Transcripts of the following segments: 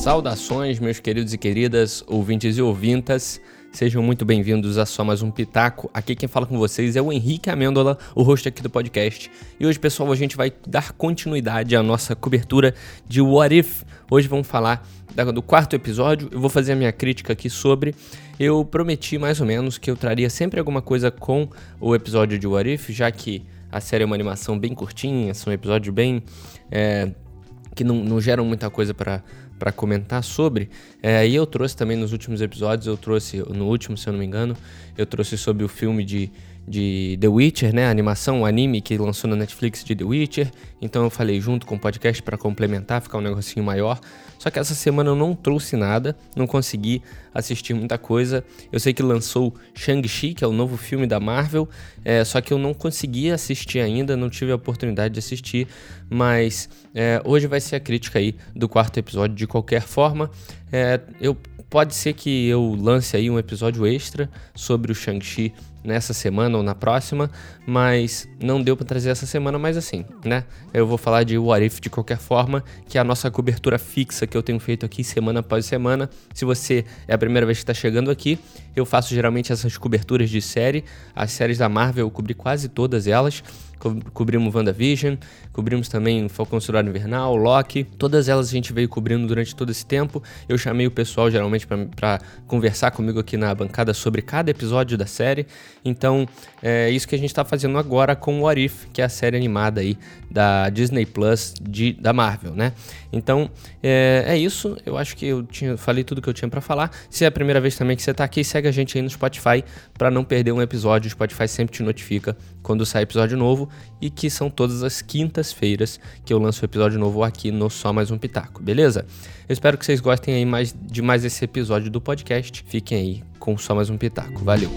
Saudações, meus queridos e queridas, ouvintes e ouvintas. Sejam muito bem-vindos a só mais um Pitaco. Aqui quem fala com vocês é o Henrique Amêndola, o host aqui do podcast. E hoje, pessoal, a gente vai dar continuidade à nossa cobertura de What If. Hoje vamos falar do quarto episódio. Eu vou fazer a minha crítica aqui sobre. Eu prometi mais ou menos que eu traria sempre alguma coisa com o episódio de What If, já que a série é uma animação bem curtinha, são episódios bem. É, que não, não geram muita coisa para para comentar sobre. É, e eu trouxe também nos últimos episódios, eu trouxe, no último, se eu não me engano, eu trouxe sobre o filme de, de The Witcher, né? A animação, o anime que lançou na Netflix de The Witcher. Então eu falei junto com o podcast para complementar, ficar um negocinho maior. Só que essa semana eu não trouxe nada, não consegui assistir muita coisa. Eu sei que lançou Shang-Chi, que é o novo filme da Marvel, é, só que eu não consegui assistir ainda, não tive a oportunidade de assistir. Mas é, hoje vai ser a crítica aí do quarto episódio de qualquer forma. É, eu pode ser que eu lance aí um episódio extra sobre o Shang-Chi nessa semana ou na próxima, mas não deu para trazer essa semana, mas assim, né? Eu vou falar de What If de qualquer forma, que é a nossa cobertura fixa que eu tenho feito aqui semana após semana. Se você é a primeira vez que está chegando aqui, eu faço geralmente essas coberturas de série. As séries da Marvel eu cobri quase todas elas. Co cobrimos WandaVision, cobrimos também Falcão Soldado Invernal, Loki. Todas elas a gente veio cobrindo durante todo esse tempo. Eu chamei o pessoal geralmente para conversar comigo aqui na bancada sobre cada episódio da série. Então, é isso que a gente está fazendo agora com o What If, que é a série animada aí da Disney Plus de, da Marvel, né? Então, é, é isso. Eu acho que eu tinha, falei tudo que eu tinha para falar. Se é a primeira vez também que você está aqui, segue a gente aí no Spotify para não perder um episódio. O Spotify sempre te notifica quando sai episódio novo e que são todas as quintas-feiras que eu lanço o episódio novo aqui no Só Mais Um Pitaco, beleza? Eu espero que vocês gostem aí mais, de mais esse episódio do podcast. Fiquem aí com Só Mais Um Pitaco. Valeu!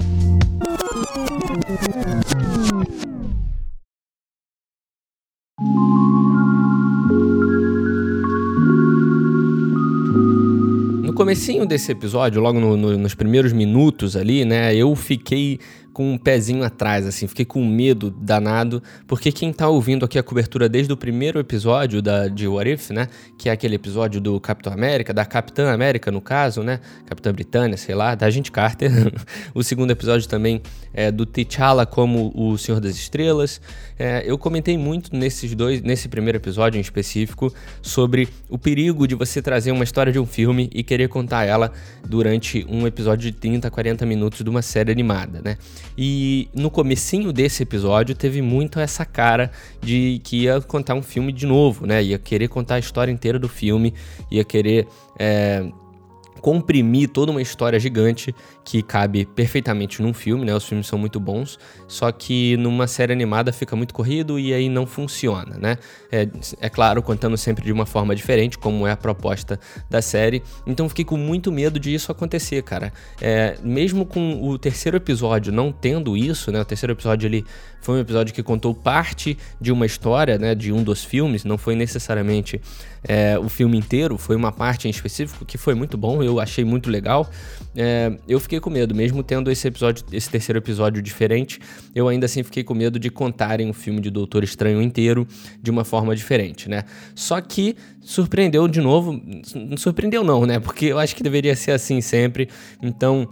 No comecinho desse episódio, logo no, no, nos primeiros minutos ali, né, eu fiquei com um pezinho atrás, assim, fiquei com medo danado, porque quem tá ouvindo aqui a cobertura desde o primeiro episódio da, de What If, né, que é aquele episódio do Capitão América, da Capitã América, no caso, né, Capitã Britânia, sei lá, da Agente Carter, o segundo episódio também é do T'Challa como o Senhor das Estrelas, é, eu comentei muito nesses dois, nesse primeiro episódio em específico, sobre o perigo de você trazer uma história de um filme e querer contar ela durante um episódio de 30, 40 minutos de uma série animada, né, e no comecinho desse episódio teve muito essa cara de que ia contar um filme de novo, né? Ia querer contar a história inteira do filme, ia querer é, comprimir toda uma história gigante que cabe perfeitamente num filme, né? Os filmes são muito bons, só que numa série animada fica muito corrido e aí não funciona, né? É, é claro, contando sempre de uma forma diferente, como é a proposta da série. Então fiquei com muito medo de isso acontecer, cara. É, mesmo com o terceiro episódio não tendo isso, né? O terceiro episódio ele foi um episódio que contou parte de uma história, né? De um dos filmes, não foi necessariamente é, o filme inteiro, foi uma parte em específico que foi muito bom, eu achei muito legal. É, eu fiquei com medo, mesmo tendo esse episódio, esse terceiro episódio diferente, eu ainda assim fiquei com medo de contarem o filme de Doutor Estranho inteiro de uma forma diferente, né? Só que surpreendeu de novo, não surpreendeu não, né? Porque eu acho que deveria ser assim sempre. Então,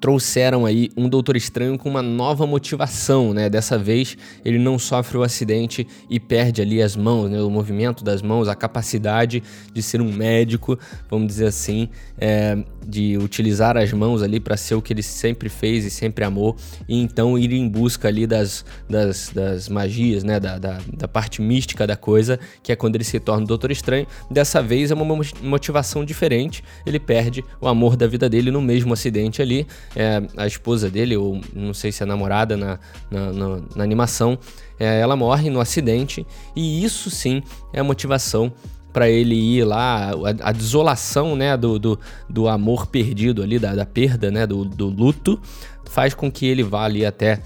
trouxeram aí um Doutor Estranho com uma nova motivação, né? Dessa vez ele não sofre o acidente e perde ali as mãos, né? O movimento das mãos, a capacidade de ser um médico, vamos dizer assim, é, de utilizar as mãos ali para ser o que ele sempre fez e sempre amou, e então ir em busca ali das, das, das magias, né? Da, da, da parte mística da coisa, que é quando ele se torna o Doutor Estranho. Dessa vez é uma motivação diferente, ele perde o amor da vida dele no mesmo acidente ali, é, a esposa dele, ou não sei se é namorada na, na, na, na animação, é, ela morre no acidente e isso sim é a motivação para ele ir lá, a, a, desolação né, do, do, do, amor perdido ali, da, da perda, né, do, do luto, faz com que ele vá ali até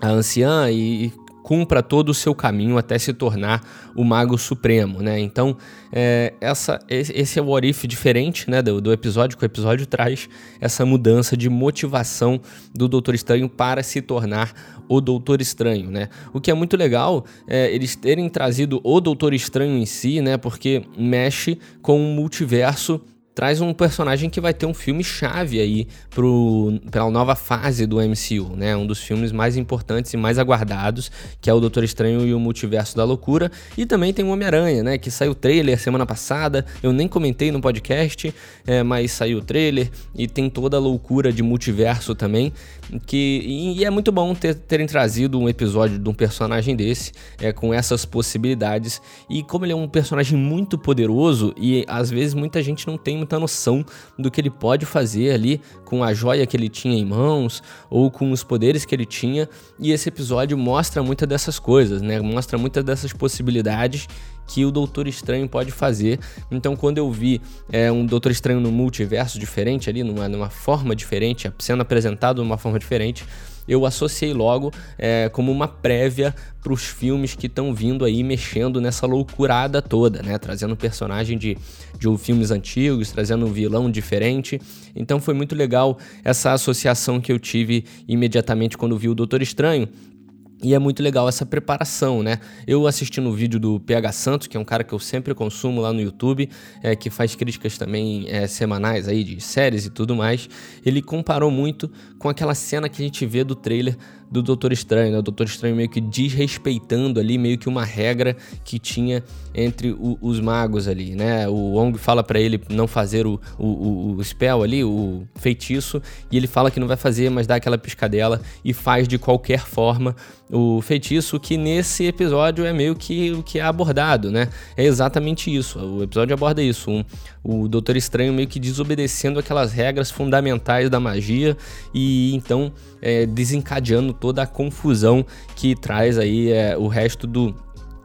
a anciã e, cumpra todo o seu caminho até se tornar o Mago Supremo, né? Então, é, essa, esse é o What If diferente, né, do, do episódio, que o episódio traz essa mudança de motivação do Doutor Estranho para se tornar o Doutor Estranho, né? O que é muito legal é eles terem trazido o Doutor Estranho em si, né? Porque mexe com o multiverso traz um personagem que vai ter um filme chave aí para a nova fase do MCU, né? Um dos filmes mais importantes e mais aguardados, que é o Doutor Estranho e o Multiverso da Loucura. E também tem o Homem-Aranha, né? Que saiu o trailer semana passada. Eu nem comentei no podcast, é, mas saiu o trailer e tem toda a loucura de multiverso também. Que, e é muito bom ter, terem trazido um episódio de um personagem desse, é, com essas possibilidades. E como ele é um personagem muito poderoso, e às vezes muita gente não tem muita noção do que ele pode fazer ali com a joia que ele tinha em mãos ou com os poderes que ele tinha. E esse episódio mostra muitas dessas coisas, né? Mostra muitas dessas possibilidades que o Doutor Estranho pode fazer. Então, quando eu vi é, um Doutor Estranho no multiverso diferente ali, numa, numa forma diferente, sendo apresentado de uma forma diferente, eu associei logo é, como uma prévia para os filmes que estão vindo aí mexendo nessa loucurada toda, né? Trazendo personagem de, de filmes antigos, trazendo um vilão diferente. Então foi muito legal essa associação que eu tive imediatamente quando vi o Doutor Estranho. E é muito legal essa preparação, né? Eu assisti no vídeo do PH Santos, que é um cara que eu sempre consumo lá no YouTube, é, que faz críticas também é, semanais aí de séries e tudo mais. Ele comparou muito com aquela cena que a gente vê do trailer do Doutor Estranho, né? O Doutor Estranho meio que desrespeitando ali meio que uma regra que tinha entre o, os magos ali, né? O Wong fala para ele não fazer o, o, o spell ali, o feitiço, e ele fala que não vai fazer, mas dá aquela piscadela e faz de qualquer forma o feitiço, que nesse episódio é meio que o que é abordado, né? É exatamente isso. O episódio aborda isso. Um, o Doutor Estranho meio que desobedecendo aquelas regras fundamentais da magia e então é, desencadeando toda a confusão que traz aí é, o resto do,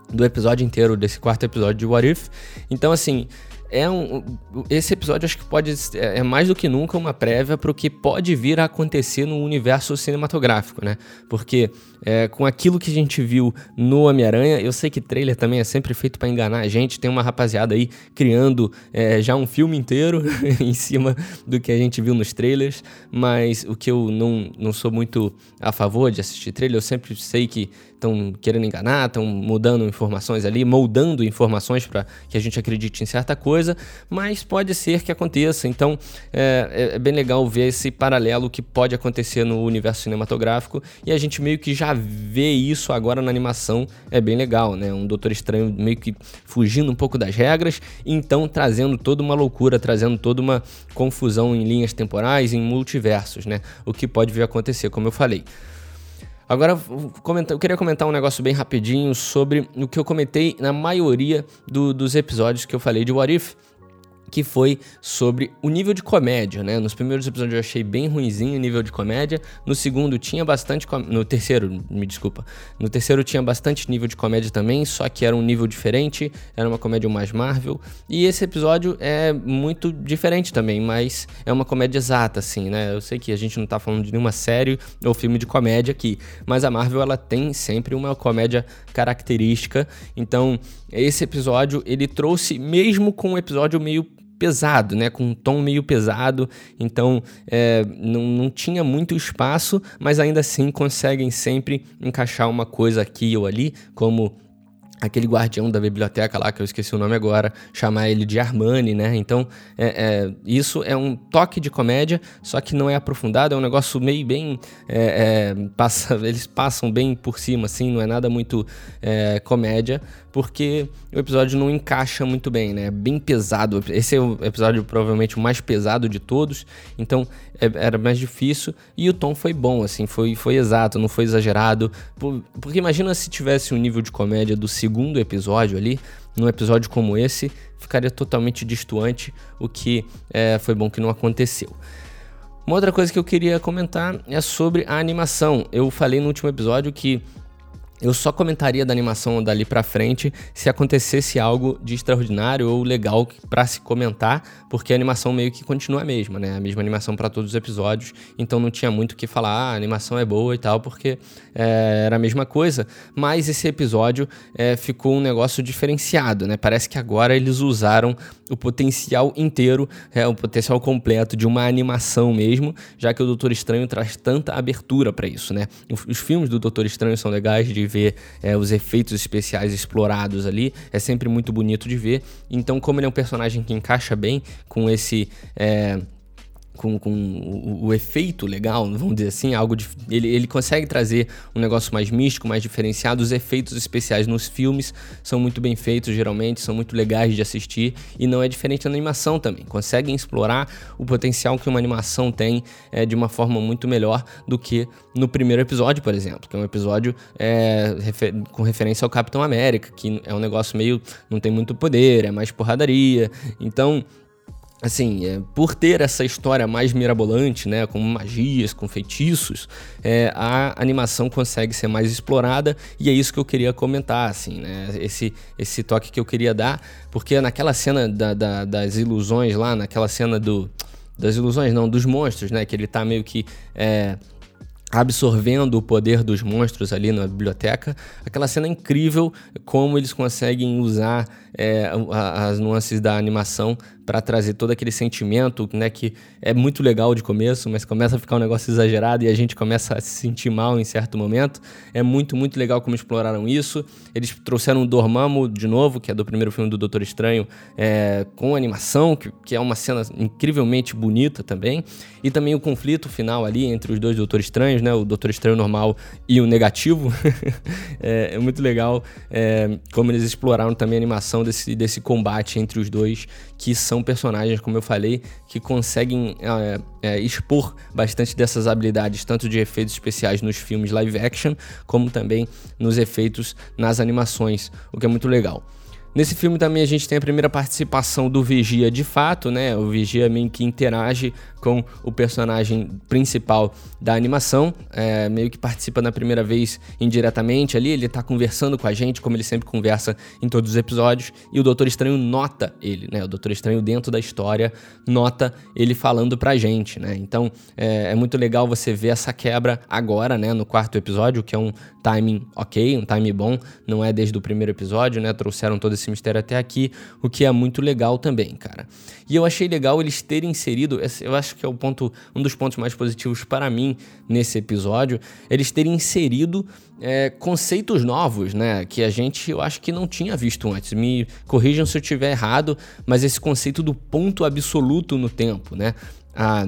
do episódio inteiro, desse quarto episódio de What If. Então, assim, é um, esse episódio acho que pode é, é mais do que nunca uma prévia para o que pode vir a acontecer no universo cinematográfico, né? Porque é, com aquilo que a gente viu no Homem-Aranha, eu sei que trailer também é sempre feito para enganar a gente. Tem uma rapaziada aí criando é, já um filme inteiro em cima do que a gente viu nos trailers, mas o que eu não, não sou muito a favor de assistir trailer, eu sempre sei que estão querendo enganar, estão mudando informações ali, moldando informações para que a gente acredite em certa coisa, mas pode ser que aconteça. Então é, é, bem legal ver esse paralelo que pode acontecer no universo cinematográfico e a gente meio que já ver isso agora na animação é bem legal, né? Um Doutor Estranho meio que fugindo um pouco das regras, então trazendo toda uma loucura, trazendo toda uma confusão em linhas temporais, em multiversos, né? O que pode vir a acontecer, como eu falei. Agora, eu queria comentar um negócio bem rapidinho sobre o que eu comentei na maioria do, dos episódios que eu falei de What If, que foi sobre o nível de comédia, né? Nos primeiros episódios eu achei bem ruimzinho o nível de comédia. No segundo tinha bastante. Com... No terceiro, me desculpa. No terceiro tinha bastante nível de comédia também, só que era um nível diferente, era uma comédia mais Marvel. E esse episódio é muito diferente também, mas é uma comédia exata, assim, né? Eu sei que a gente não tá falando de nenhuma série ou filme de comédia aqui, mas a Marvel ela tem sempre uma comédia característica. Então, esse episódio ele trouxe, mesmo com um episódio meio pesado, né? Com um tom meio pesado, então é, não, não tinha muito espaço, mas ainda assim conseguem sempre encaixar uma coisa aqui ou ali, como aquele guardião da biblioteca lá, que eu esqueci o nome agora, chamar ele de Armani, né? Então, é, é, isso é um toque de comédia, só que não é aprofundado, é um negócio meio bem. É, é passa, eles passam bem por cima, assim, não é nada muito é, comédia, porque o episódio não encaixa muito bem, né? É bem pesado. Esse é o episódio provavelmente o mais pesado de todos, então é, era mais difícil. E o tom foi bom, assim, foi, foi exato, não foi exagerado. Porque imagina se tivesse um nível de comédia do segundo episódio ali, num episódio como esse, ficaria totalmente distoante, o que é, foi bom que não aconteceu. Uma outra coisa que eu queria comentar é sobre a animação. Eu falei no último episódio que eu só comentaria da animação dali para frente se acontecesse algo de extraordinário ou legal para se comentar, porque a animação meio que continua a mesma, né? A mesma animação para todos os episódios, então não tinha muito o que falar, ah, a animação é boa e tal, porque é, era a mesma coisa. Mas esse episódio é, ficou um negócio diferenciado, né? Parece que agora eles usaram o potencial inteiro, é, o potencial completo de uma animação mesmo, já que o Doutor Estranho traz tanta abertura para isso, né? Os filmes do Doutor Estranho são legais de ver é, os efeitos especiais explorados ali, é sempre muito bonito de ver. Então, como ele é um personagem que encaixa bem com esse. É, com, com o, o, efeito legal, vamos dizer assim, algo de, ele, ele consegue trazer um negócio mais místico, mais diferenciado. Os efeitos especiais nos filmes são muito bem feitos, geralmente, são muito legais de assistir e não é diferente na animação também. Conseguem explorar o potencial que uma animação tem é, de uma forma muito melhor do que no primeiro episódio, por exemplo, que é um episódio é, refer com referência ao Capitão América, que é um negócio meio. não tem muito poder, é mais porradaria. Então assim, é, por ter essa história mais mirabolante, né, com magias, com feitiços, é, a animação consegue ser mais explorada e é isso que eu queria comentar, assim, né, esse, esse toque que eu queria dar, porque naquela cena da, da, das ilusões lá, naquela cena do... das ilusões, não, dos monstros, né, que ele tá meio que... É, absorvendo o poder dos monstros ali na biblioteca. Aquela cena incrível, como eles conseguem usar é, as nuances da animação para trazer todo aquele sentimento, né, que é muito legal de começo, mas começa a ficar um negócio exagerado e a gente começa a se sentir mal em certo momento. É muito, muito legal como exploraram isso. Eles trouxeram o Dormammu de novo, que é do primeiro filme do Doutor Estranho, é, com animação, que, que é uma cena incrivelmente bonita também. E também o conflito final ali entre os dois Doutor Estranhos, né, o Doutor Estranho normal e o negativo. é, é, muito legal é, como eles exploraram também a animação desse, desse combate entre os dois, que são personagens, como eu falei, que conseguem é, é, expor bastante dessas habilidades, tanto de efeitos especiais nos filmes live action, como também nos efeitos nas animações, o que é muito legal. Nesse filme também a gente tem a primeira participação do Vigia de fato, né? O Vigia meio que interage com o personagem principal da animação, é, meio que participa na primeira vez indiretamente ali, ele tá conversando com a gente, como ele sempre conversa em todos os episódios, e o Doutor Estranho nota ele, né? O Doutor Estranho dentro da história nota ele falando pra gente, né? Então é, é muito legal você ver essa quebra agora, né? No quarto episódio, que é um timing ok, um timing bom, não é desde o primeiro episódio, né? Trouxeram todo esse esse mistério até aqui, o que é muito legal também, cara. E eu achei legal eles terem inserido, eu acho que é o ponto, um dos pontos mais positivos para mim nesse episódio, eles terem inserido é, conceitos novos, né? Que a gente, eu acho que não tinha visto antes. Me corrijam se eu estiver errado, mas esse conceito do ponto absoluto no tempo, né? A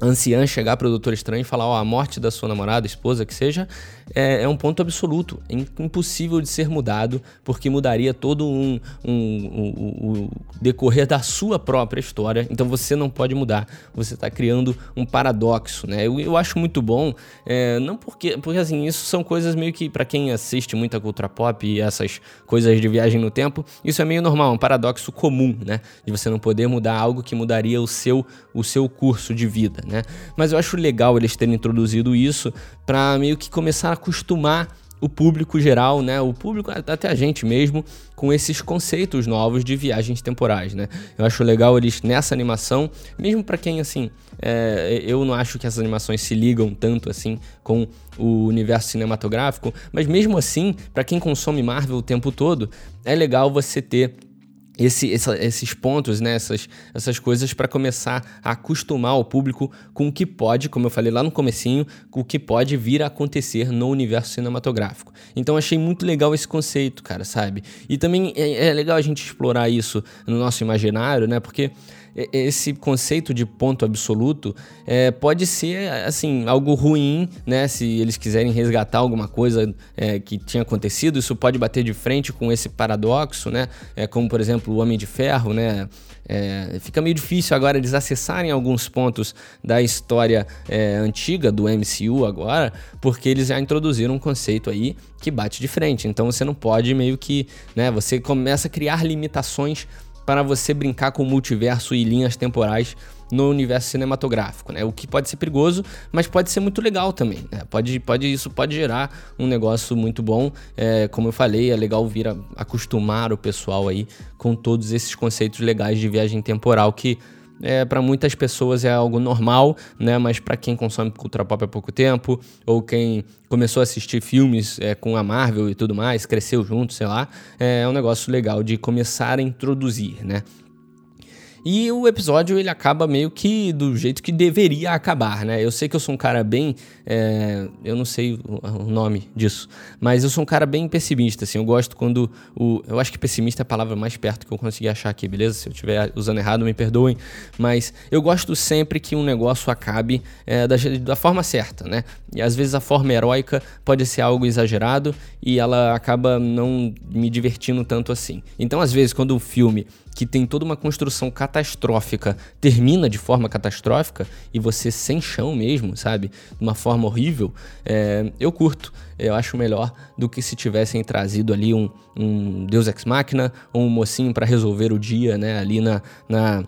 anciã chegar para o Doutor Estranho e falar: Ó, a morte da sua namorada, esposa, que seja, é, é um ponto absoluto, é impossível de ser mudado, porque mudaria todo um, um, um, um, decorrer da sua própria história. Então você não pode mudar, você está criando um paradoxo, né? Eu, eu acho muito bom, é, não porque, porque assim, isso são coisas meio que, para quem assiste muita cultura pop e essas coisas de viagem no tempo, isso é meio normal, um paradoxo comum, né? De você não poder mudar algo que mudaria o seu, o seu curso de vida né? Mas eu acho legal eles terem introduzido isso para meio que começar a acostumar o público geral, né? O público, até a gente mesmo, com esses conceitos novos de viagens temporais, né? Eu acho legal eles nessa animação, mesmo para quem assim, é, eu não acho que essas animações se ligam tanto assim com o universo cinematográfico, mas mesmo assim, para quem consome Marvel o tempo todo, é legal você ter esse, essa, esses pontos, né, essas, essas coisas para começar a acostumar o público com o que pode, como eu falei lá no comecinho, com o que pode vir a acontecer no universo cinematográfico. Então achei muito legal esse conceito, cara, sabe? E também é, é legal a gente explorar isso no nosso imaginário, né? Porque esse conceito de ponto absoluto é, pode ser assim algo ruim, né? Se eles quiserem resgatar alguma coisa é, que tinha acontecido, isso pode bater de frente com esse paradoxo, né? É, como por exemplo o Homem de Ferro, né? É, fica meio difícil agora eles acessarem alguns pontos da história é, antiga do MCU agora, porque eles já introduziram um conceito aí que bate de frente. Então você não pode meio que, né? Você começa a criar limitações para você brincar com o multiverso e linhas temporais no universo cinematográfico, né? O que pode ser perigoso, mas pode ser muito legal também. Né? Pode, pode, isso pode gerar um negócio muito bom. É, como eu falei, é legal vir a, acostumar o pessoal aí com todos esses conceitos legais de viagem temporal que é, para muitas pessoas é algo normal, né? Mas para quem consome cultura pop há pouco tempo, ou quem começou a assistir filmes é, com a Marvel e tudo mais, cresceu junto, sei lá, é, um negócio legal de começar a introduzir, né? E o episódio ele acaba meio que do jeito que deveria acabar, né? Eu sei que eu sou um cara bem. É, eu não sei o, nome disso, mas eu sou um cara bem pessimista, assim. Eu gosto quando o. Eu acho que pessimista é a palavra mais perto que eu consegui achar aqui, beleza? Se eu estiver usando errado, me perdoem. Mas eu gosto sempre que um negócio acabe é, da, da forma certa, né? E às vezes a forma heróica pode ser algo exagerado e ela acaba não me divertindo tanto assim. Então, às vezes, quando um filme que tem toda uma construção catastrófica termina de forma catastrófica e você sem chão mesmo, sabe? De uma forma horrível, é, eu curto. Eu acho melhor do que se tivessem trazido ali um, um Deus Ex Machina ou um mocinho para resolver o dia, né? Ali na, na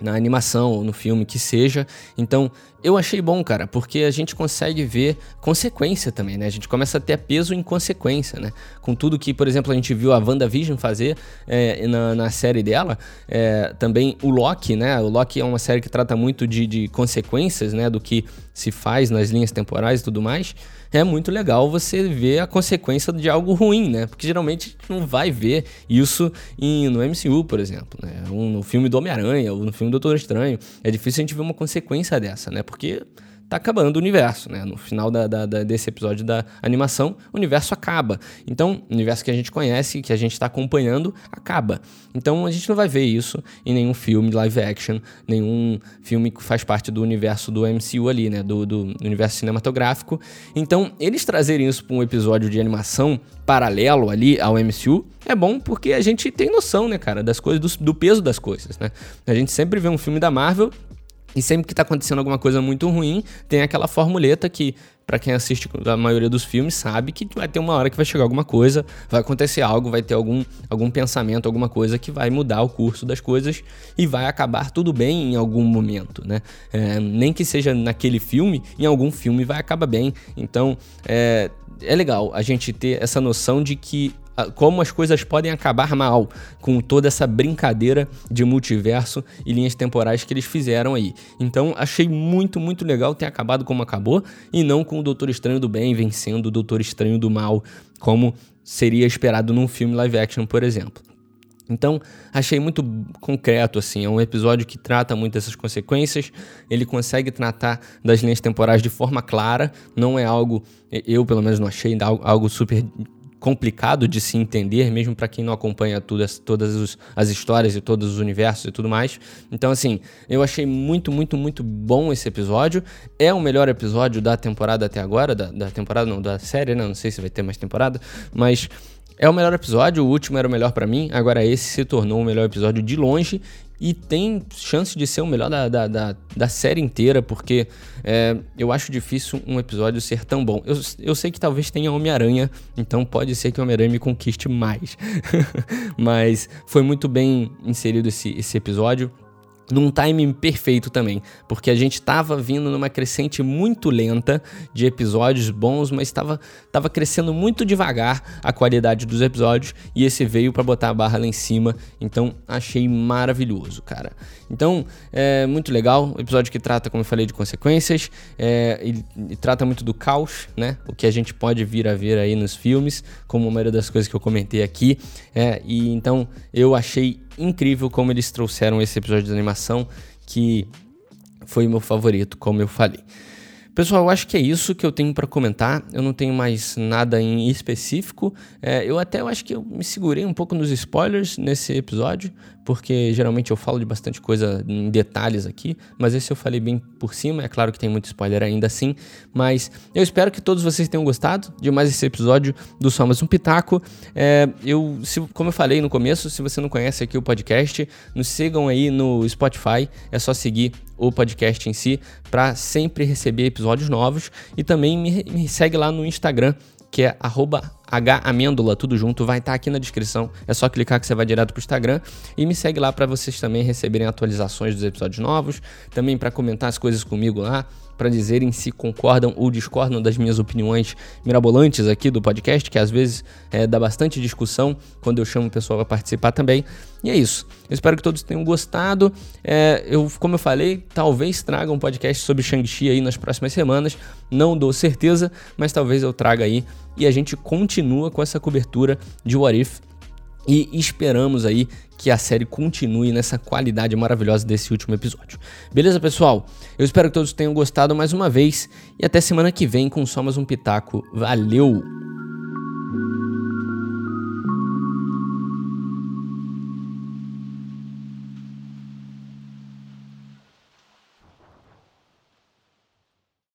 na animação ou no filme que seja. Então, eu achei bom, cara, porque a gente consegue ver consequência também, né? A gente começa a ter peso em consequência, né? Com tudo que, por exemplo, a gente viu a WandaVision fazer é, na, na, série dela, é, também o Loki, né? O Loki é uma série que trata muito de, de consequências, né? Do que se faz nas linhas temporais e tudo mais é muito legal você ver a consequência de algo ruim, né? Porque geralmente a gente não vai ver isso em, no MCU, por exemplo, né? Um, no filme do Homem-Aranha ou no filme do Doutor Estranho. É difícil a gente ver uma consequência dessa, né? Porque tá acabando o universo, né? No final da, da, da, desse episódio da animação, o universo acaba. Então, o universo que a gente conhece, que a gente está acompanhando, acaba. Então, a gente não vai ver isso em nenhum filme live action, nenhum filme que faz parte do universo do MCU ali, né? Do, do universo cinematográfico. Então, eles trazerem isso para um episódio de animação paralelo ali ao MCU é bom porque a gente tem noção, né, cara, das coisas, do, do peso das coisas, né? A gente sempre vê um filme da Marvel e sempre que tá acontecendo alguma coisa muito ruim, tem aquela formuleta que, para quem assiste a maioria dos filmes, sabe que vai ter uma hora que vai chegar alguma coisa, vai acontecer algo, vai ter algum, algum pensamento, alguma coisa que vai mudar o curso das coisas e vai acabar tudo bem em algum momento, né? É, nem que seja naquele filme, em algum filme vai acabar bem. Então, é, é legal a gente ter essa noção de que como as coisas podem acabar mal com toda essa brincadeira de multiverso e linhas temporais que eles fizeram aí. Então achei muito, muito legal ter acabado como acabou e não com o Doutor Estranho do Bem vencendo o Doutor Estranho do Mal, como seria esperado num filme live action, por exemplo. Então, achei muito concreto, assim, é um episódio que trata muito dessas consequências, ele consegue tratar das linhas temporais de forma clara, não é algo, eu pelo menos não achei algo super complicado de se entender, mesmo para quem não acompanha todas os, as histórias e todos os universos e tudo mais. Então, assim, eu achei muito, muito, muito bom esse episódio. É o melhor episódio da temporada até agora, da, da temporada, não, da série, né? Não sei se vai ter mais temporada, mas é o melhor episódio, o último era o melhor para mim, agora esse se tornou o melhor episódio de longe e tem chance de ser o melhor da, da, da, da série inteira, porque é, eu acho difícil um episódio ser tão bom. Eu, eu sei que talvez tenha Homem-Aranha, então pode ser que o Homem-Aranha me conquiste mais. Mas foi muito bem inserido esse, esse episódio num timing perfeito também, porque a gente estava vindo numa crescente muito lenta de episódios bons, mas estava tava crescendo muito devagar a qualidade dos episódios e esse veio para botar a barra lá em cima, então achei maravilhoso, cara. Então, é muito legal, episódio que trata, como eu falei, de consequências, é, e, e trata muito do caos, né, o que a gente pode vir a ver aí nos filmes, como a maioria das coisas que eu comentei aqui, é, e então eu achei incrível como eles trouxeram esse episódio de animação, que foi meu favorito, como eu falei. Pessoal, eu acho que é isso que eu tenho para comentar. Eu não tenho mais nada em específico. É, eu até eu acho que eu me segurei um pouco nos spoilers nesse episódio, porque geralmente eu falo de bastante coisa em detalhes aqui, mas esse eu falei bem por cima. É claro que tem muito spoiler ainda assim, mas eu espero que todos vocês tenham gostado de mais esse episódio do Só Mais Um Pitaco. É, eu, se, como eu falei no começo, se você não conhece aqui o podcast, nos sigam aí no Spotify. É só seguir o podcast em si para sempre receber episódios novos e também me, me segue lá no Instagram que é H Amêndola, tudo junto, vai estar tá aqui na descrição. É só clicar que você vai direto pro Instagram e me segue lá para vocês também receberem atualizações dos episódios novos, também para comentar as coisas comigo lá, para dizerem se concordam ou discordam das minhas opiniões mirabolantes aqui do podcast, que às vezes é, dá bastante discussão quando eu chamo o pessoal para participar também. E é isso. Eu espero que todos tenham gostado. É, eu, como eu falei, talvez traga um podcast sobre Shang-Chi aí nas próximas semanas. Não dou certeza, mas talvez eu traga aí e a gente continua com essa cobertura de What If e esperamos aí que a série continue nessa qualidade maravilhosa desse último episódio. Beleza, pessoal? Eu espero que todos tenham gostado mais uma vez e até semana que vem com só mais um pitaco. Valeu!